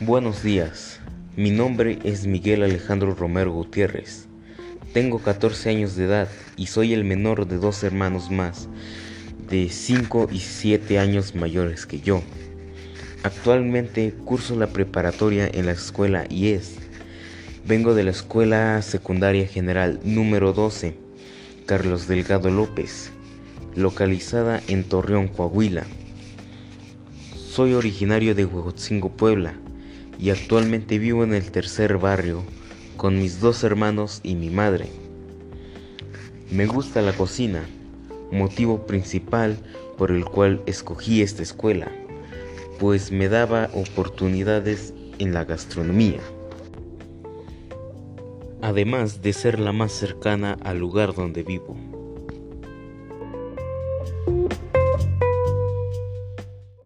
Buenos días, mi nombre es Miguel Alejandro Romero Gutiérrez. Tengo 14 años de edad y soy el menor de dos hermanos más, de 5 y 7 años mayores que yo. Actualmente curso la preparatoria en la escuela IES. Vengo de la Escuela Secundaria General número 12, Carlos Delgado López, localizada en Torreón, Coahuila. Soy originario de Huejotzingo, Puebla, y actualmente vivo en el tercer barrio con mis dos hermanos y mi madre. Me gusta la cocina, motivo principal por el cual escogí esta escuela, pues me daba oportunidades en la gastronomía, además de ser la más cercana al lugar donde vivo.